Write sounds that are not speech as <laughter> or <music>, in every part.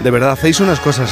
de verdad, hacéis unas cosas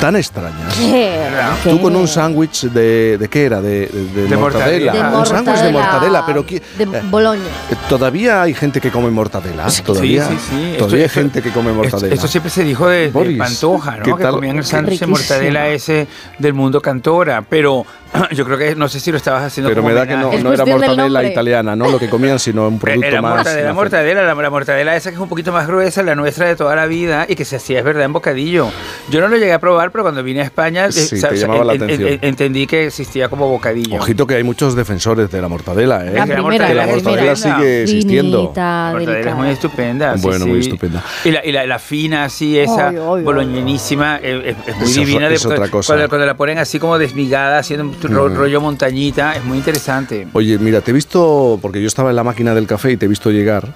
tan extrañas. ¿Qué? Tú ¿Qué? con un sándwich de, de qué era, de, de- de mortadela. mortadela. De Un sándwich de mortadela, pero qui- De eh, Boloña. todavía hay gente que come mortadela. Todavía, sí, sí, sí. todavía Esto- hay esto- gente que come mortadela. Esto, siempre se dijo de, de Boris, Pantoja, ¿qué ¿no? Que comían el sándwich de mortadela ese del mundo cantora. Pero <clears throat> yo creo que no sé si lo estabas haciendo pero como me da que no, no era mortadela italiana, ¿no? Lo que comían, sino un <laughs> producto Era más. mortadela, mortadela, la, la mortadela esa que es un poquito más gruesa, la nuestra de toda la vida y que se hacía, es verdad, en bocadillo. Yo no lo llegué a probar, pero cuando vine a España eh, Sí, sa- te sa- llamaba la en- en- atención. en- entendí que existía como bocadillo. Ojito que hay muchos defensores de la mortadela, ¿eh? La que la primera, mortadela primera. sigue existiendo. Finita, La mortadela es muy estupenda. sí, Bueno, sí. muy estupenda. Y la, y la, la fina, así, esa boloñenísima, eh, es, es muy divina. es de- otra cosa. Cuando, cuando la ponen así como desmigada, haciendo un ro- rollo montañita, es muy interesante. Oye, mira, te he visto, porque yo estaba en la máquina del café y te he visto llegar.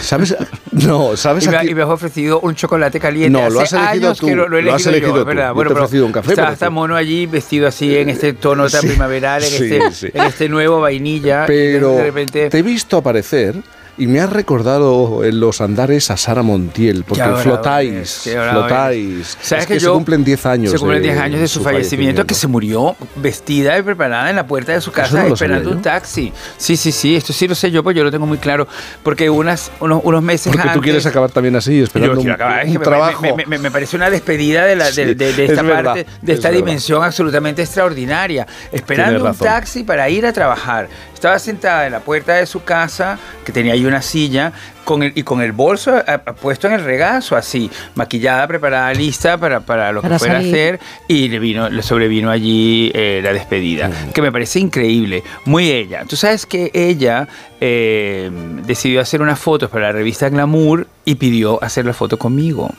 ¿Sabes? <laughs> No, ¿sabes? Y me, y has ofrecido un chocolate caliente. No, lo has elegido tú, lo, lo he lo has elegido elegido yo, tú. ¿verdad? Bueno, te he ofrecido un café, Está, está mono allí vestido así en este tono tan Sí, primaveral, en, sí, este, sí. en este nuevo vainilla. Pero de repente. te he visto aparecer y me has recordado en los andares a Sara Montiel, porque flotáis, flotáis. ¿Sabes Es que que se yo- cumplen 10 años. Se cumplen de 10 años de su fallecimiento, que se murió vestida y preparada en la puerta de su casa no esperando un yo. taxi. Sí, sí, sí, esto sí lo sé yo, pues yo lo tengo muy claro. Porque unas, unos, unos meses Porque antes... tú quieres acabar también así, Yo esperando un, acabar, es un me- trabajo. Me, me- me parece una despedida de, la, de- Sí, de- de es esta verdad, parte, de es esta verdad. dimensión absolutamente extraordinaria. Esperando un taxi para ir a trabajar. Estaba sentada en la puerta de su casa, que tenía ahí una silla, con el, y con el bolso a- a- puesto en el regazo, así, maquillada, preparada, lista para, para lo que fuera a hacer, y le vino, le sobrevino allí eh, la despedida, que me parece increíble, muy ella. Tú sabes que ella eh, decidió hacer unas fotos para la revista Glamour y pidió hacer la foto conmigo.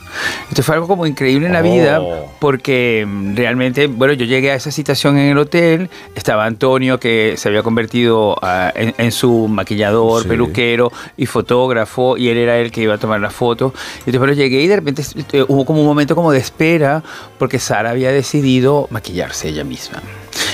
Esto fue algo como increíble en la Oh. vida, porque mm, realmente, bueno, yo llegué a esa citación en el hotel, estaba Antonio que se había convertido ah, en, en su maquillador, Sí. peluquero y fotógrafo, y él era el que iba a tomar la foto. Y bueno, llegué y de repente eh, hubo como un momento como de espera, porque Sara había decidido maquillarse ella misma.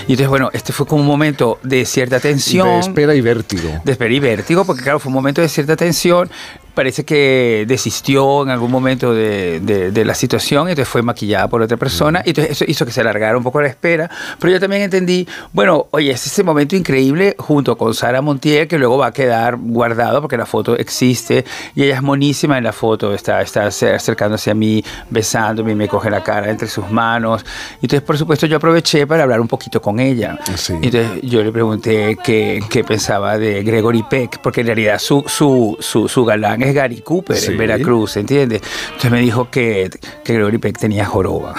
Y entonces, bueno, este fue como un momento de cierta tensión. De espera y vértigo. De espera y vértigo, porque claro, fue un momento de cierta tensión. Parece que desistió en algún momento de, de- de la situación, y entonces fue maquillada por otra persona, y entonces eso hizo que se alargara un poco la espera. Pero yo también entendí, bueno, oye, es ese momento increíble junto con Sara Montiel, que luego va a quedar guardado porque la foto existe, y ella es monísima en la foto, está, está acer- acercándose a mí, besándome, y me coge la cara entre sus manos. Entonces, por supuesto, yo aproveché para hablar un poquito con ella. Sí. Entonces yo le pregunté qué, qué pensaba de Gregory Peck, porque en realidad su, su, su, su galán es Gary Cooper Sí. en Veracruz, ¿entiendes? Entonces me dijo que, que Gregory Peck tenía joroba.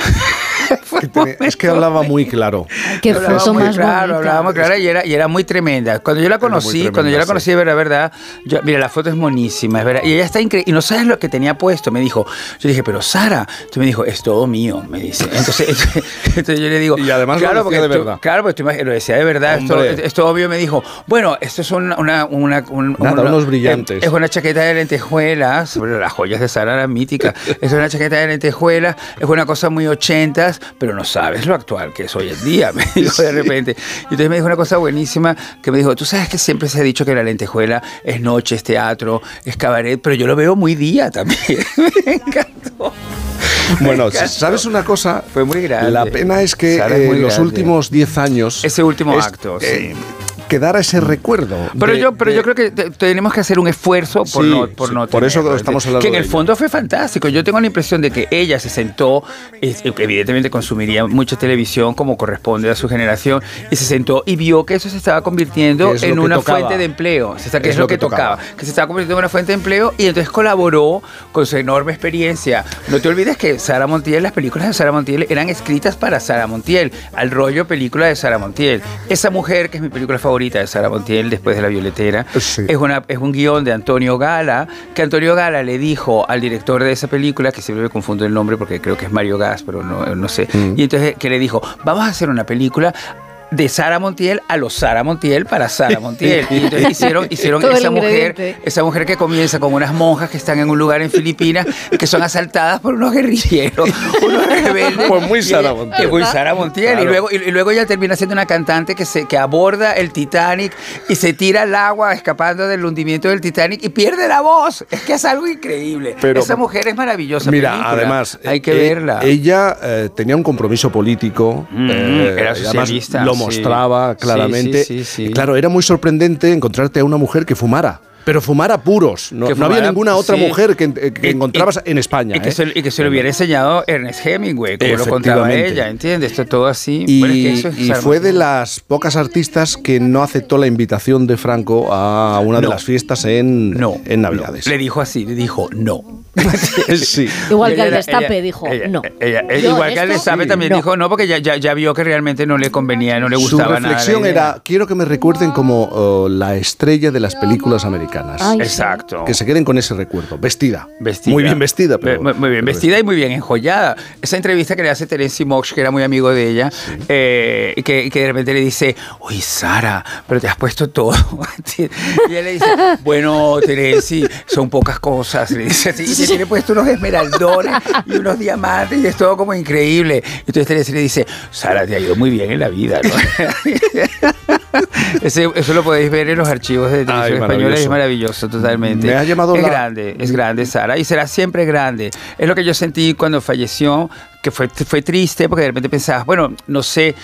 Que tiene- es que hablaba muy claro. Qué Hablaba foto muy más claro, bonita. hablaba muy clara y era, y era muy tremenda. Cuando yo la conocí, tremenda, cuando yo la sí. conocí de verdad, verdad, yo- mira, la foto es monísima, es verdad. Y ella está increíble. Y no sabes lo que tenía puesto, me dijo. Yo dije, pero Sara, tú me dijo, es todo mío, me dice. Entonces, <laughs> entonces yo le digo, Y además lo decía porque de tú- verdad. Claro, porque tú lo decía de verdad, esto, esto obvio me dijo, bueno, esto es una, una, una- un- Nada, una- unos brillantes. Es una chaqueta de lentejuelas, bueno, las joyas de Sara eran míticas. Es una chaqueta de lentejuelas, es una cosa muy ochentas, pero no sabes lo actual que es hoy en día, me dijo de repente. Y entonces me dijo una cosa buenísima que me dijo, tú sabes que siempre se ha dicho que la lentejuela es noche, es teatro, es cabaret, pero yo lo veo muy día también. <laughs> me encantó. Bueno. ¿sabes una cosa? Fue muy grande. La pena es que es eh, los últimos 10 años. Ese último es, acto, eh, sí. Quedara ese recuerdo. Pero de- yo, pero de- yo creo que te- tenemos que hacer un esfuerzo por Sí, no, por sí, no por eso tenerlo. estamos hablando Que en el fondo fue fantástico. Yo tengo la impresión de que ella se sentó, es- evidentemente consumiría mucha televisión como corresponde a su generación, y se sentó y vio que eso se estaba convirtiendo Que es en que una tocaba. fuente de empleo. Se está- que es, lo que, tocaba. tocaba. Que se estaba convirtiendo en una fuente de empleo y entonces colaboró con su enorme experiencia. No te olvides que Sara Montiel, las películas de Sara Montiel eran escritas para Sara Montiel, al rollo película de Sara Montiel. Esa mujer, que es mi película favorita de Sara Montiel, después de La Violetera, Sí. es, una, es un guion de Antonio Gala, que Antonio Gala le dijo al director de esa película, que siempre me confundo el nombre porque creo que es Mario Gas, pero no, no sé, Mm. y entonces que le dijo, vamos a hacer una película de Sara Montiel a los Sara Montiel para Sara Montiel. <laughs> Y entonces hicieron, hicieron esa mujer, esa mujer que comienza con unas monjas que están en un lugar en Filipinas que son asaltadas por unos guerrilleros, unos rebeldes. Pues muy Sara Montiel. muy Sara Montiel. Claro. Y, luego, y, y luego ella termina siendo una cantante que, se, que aborda el Titanic y se tira al agua escapando del hundimiento del Titanic y pierde la voz. Es que es algo increíble. Pero- esa mujer es maravillosa. Mira, película. además, hay que eh, verla. Ella eh, tenía un compromiso político, Mm, eh, era además socialista, lo mostraba claramente. Claro, era muy sorprendente encontrarte a una mujer que fumara. Pero fumara puros. No, había ninguna otra sí. mujer que, que Y- encontrabas y- en España. Y que, ¿eh? se, y que se lo hubiera enseñado Ernest Hemingway, como lo contaba ella, ¿entiendes? Esto todo así. Y, Bueno, es que eso es y Sara fue de las pocas artistas que no aceptó la invitación de Franco a una de No. las fiestas en, No, en Navidades. no. Le dijo así, le dijo no. <laughs> sí. Igual que al destape ella- dijo, ella- no. ella- ella- Yo igual que al destape también no. dijo no, porque ya, ya, ya vio que realmente no le convenía, no le Su gustaba nada. la reflexión era, quiero que me recuerden como oh, la estrella de las películas americanas. Ay, Exacto. Que se queden con ese recuerdo. Vestida. Vestida. Muy bien vestida, pero... Muy, muy bien pero vestida y muy bien enjollada. Esa entrevista que le hace Terence Mox, que era muy amigo de ella, eh, y que, que de repente le dice, uy, Sara, pero te has puesto todo. <laughs> y ella le dice, bueno, Terence, son pocas cosas. Le dice así, y se tiene puesto unos esmeraldones y unos diamantes y es todo como increíble. Entonces Terence le dice, Sara, te ha ido muy bien en la vida, ¿no? <laughs> <laughs> Ese- eso lo podéis ver en los archivos de televisión española y es maravilloso. maravilloso totalmente. Me ha llamado es la- grande, es grande Sara y será siempre grande. Es lo que yo sentí cuando falleció, que fue, fue triste porque de repente pensabas, bueno, no sé,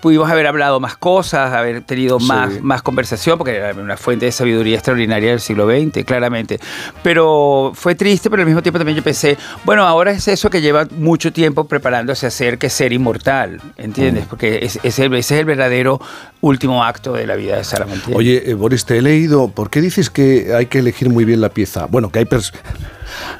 pudimos haber hablado más cosas, haber tenido Sí. más, más conversación, porque era una fuente de sabiduría extraordinaria del siglo XX, claramente. Pero fue triste, pero al mismo tiempo también yo pensé, bueno, ahora es eso que lleva mucho tiempo preparándose a ser, que ser inmortal, Mm. ¿entiendes? Porque es, es el- ese es el verdadero último acto de la vida de Sara Montiel. Oye, eh, Boris, te he leído. ¿Por qué dices que hay que elegir muy bien la pieza? Bueno, que hay pers-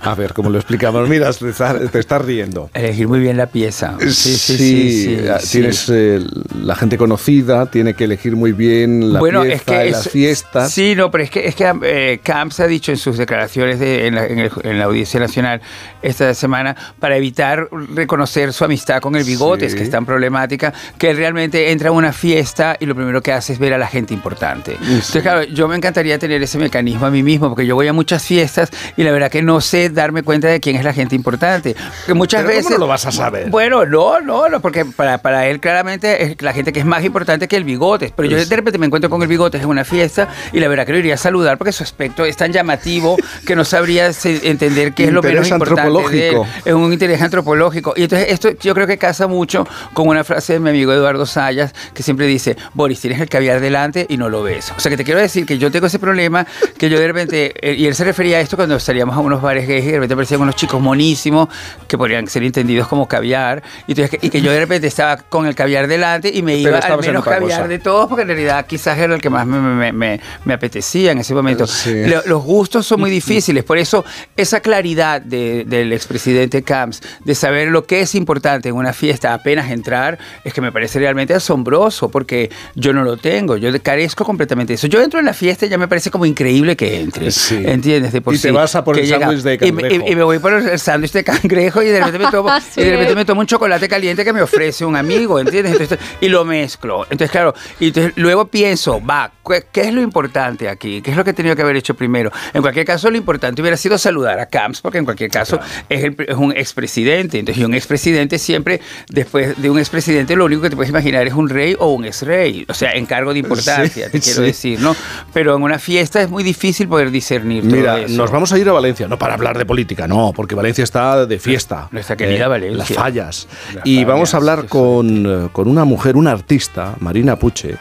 A ver, ¿cómo lo explicamos? Mira, te estás, te estás riendo. Elegir muy bien la pieza. Sí, sí, sí. sí, sí. tienes eh, la gente conocida, tiene que elegir muy bien la bueno, pieza, es que es- las fiestas. Sí, no, pero es que, es que eh, Camps ha dicho en sus declaraciones de- en, la, en el- en la Audiencia Nacional esta semana, para evitar reconocer su amistad con el Bigotes, que es tan problemática, que realmente entra a una fiesta y lo primero que hace es ver a la gente importante. Entonces, claro, yo me encantaría tener ese mecanismo a mí mismo, porque yo voy a muchas fiestas y la verdad que no sé darme cuenta de quién es la gente importante. Porque muchas Pero ¿cómo veces. no lo vas a saber? Bueno, no, no, no, porque para, para él claramente es la gente que es más importante que el bigotes. Pero yo de repente me encuentro con el bigotes en una fiesta y la verdad que lo iría a saludar porque su aspecto es tan llamativo que no sabría entender qué es lo menos importante de él. Es un interés antropológico. Y entonces esto yo creo que casa mucho con una frase de mi amigo Eduardo Sayas que siempre dice, Boris, tienes el caviar delante y no lo ves. O sea que te quiero decir que yo tengo ese problema que yo de repente, eh, y él se refería a esto cuando salíamos a unos bares gays y de repente aparecían unos chicos monísimos que podrían ser entendidos como caviar y, que- y que yo de repente estaba con el caviar delante y me iba al menos caviar de todos porque en realidad quizás era el que más me, me- me- me apetecía en ese momento. Sí. Los gustos son muy difíciles, por eso esa claridad de- del expresidente Camps de saber lo que es importante en una fiesta apenas entrar es que me parece realmente asombroso porque yo no lo tengo, yo carezco completamente de eso. Yo entro en la fiesta y ya me parece como increíble que entre, Sí. ¿entiendes? De por Y te sí, vas a por el de y me- y- cangrejo. Y, me voy por el sándwich de cangrejo y de repente me <laughs> tomo, Sí. y de repente me tomo un chocolate caliente que me ofrece un amigo, ¿entiendes? Entonces, y lo mezclo. Entonces, claro, y entonces luego pienso, va, ¿qué, qué es lo importante aquí? ¿Qué es lo que he tenido que haber hecho primero? En cualquier caso, lo importante hubiera sido saludar a Camps, porque en cualquier caso es, el- es un expresidente. Entonces, y un expresidente siempre, después de un expresidente, lo único que te puedes imaginar es un rey o un exrey. O sea, en cargo de importancia, Sí, te <laughs> quiero sí. decir, ¿no? Pero en una fiesta es muy difícil poder discernir todo Mira, eso. nos vamos a ir a Valencia, no para hablar de política, no, porque Valencia está de fiesta. Nuestra querida Valencia. Las fallas. Las y vamos a hablar con, eh, con una mujer, una artista, Marina Puche,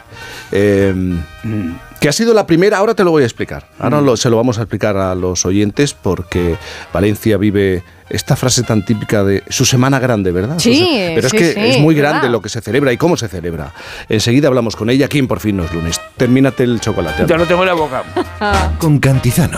eh, Mm. que ha sido la primera, ahora te lo voy a explicar, ahora lo- se lo vamos a explicar a los oyentes porque Valencia vive esta frase tan típica de su semana grande, ¿verdad? Sí, Pero sí, es que sí, es muy ¿verdad? grande lo que se celebra y cómo se celebra. Enseguida hablamos con ella aquí en Por fin no es lunes. Termínate el chocolate. Ya lo tengo en la boca. <laughs> Con Cantizano.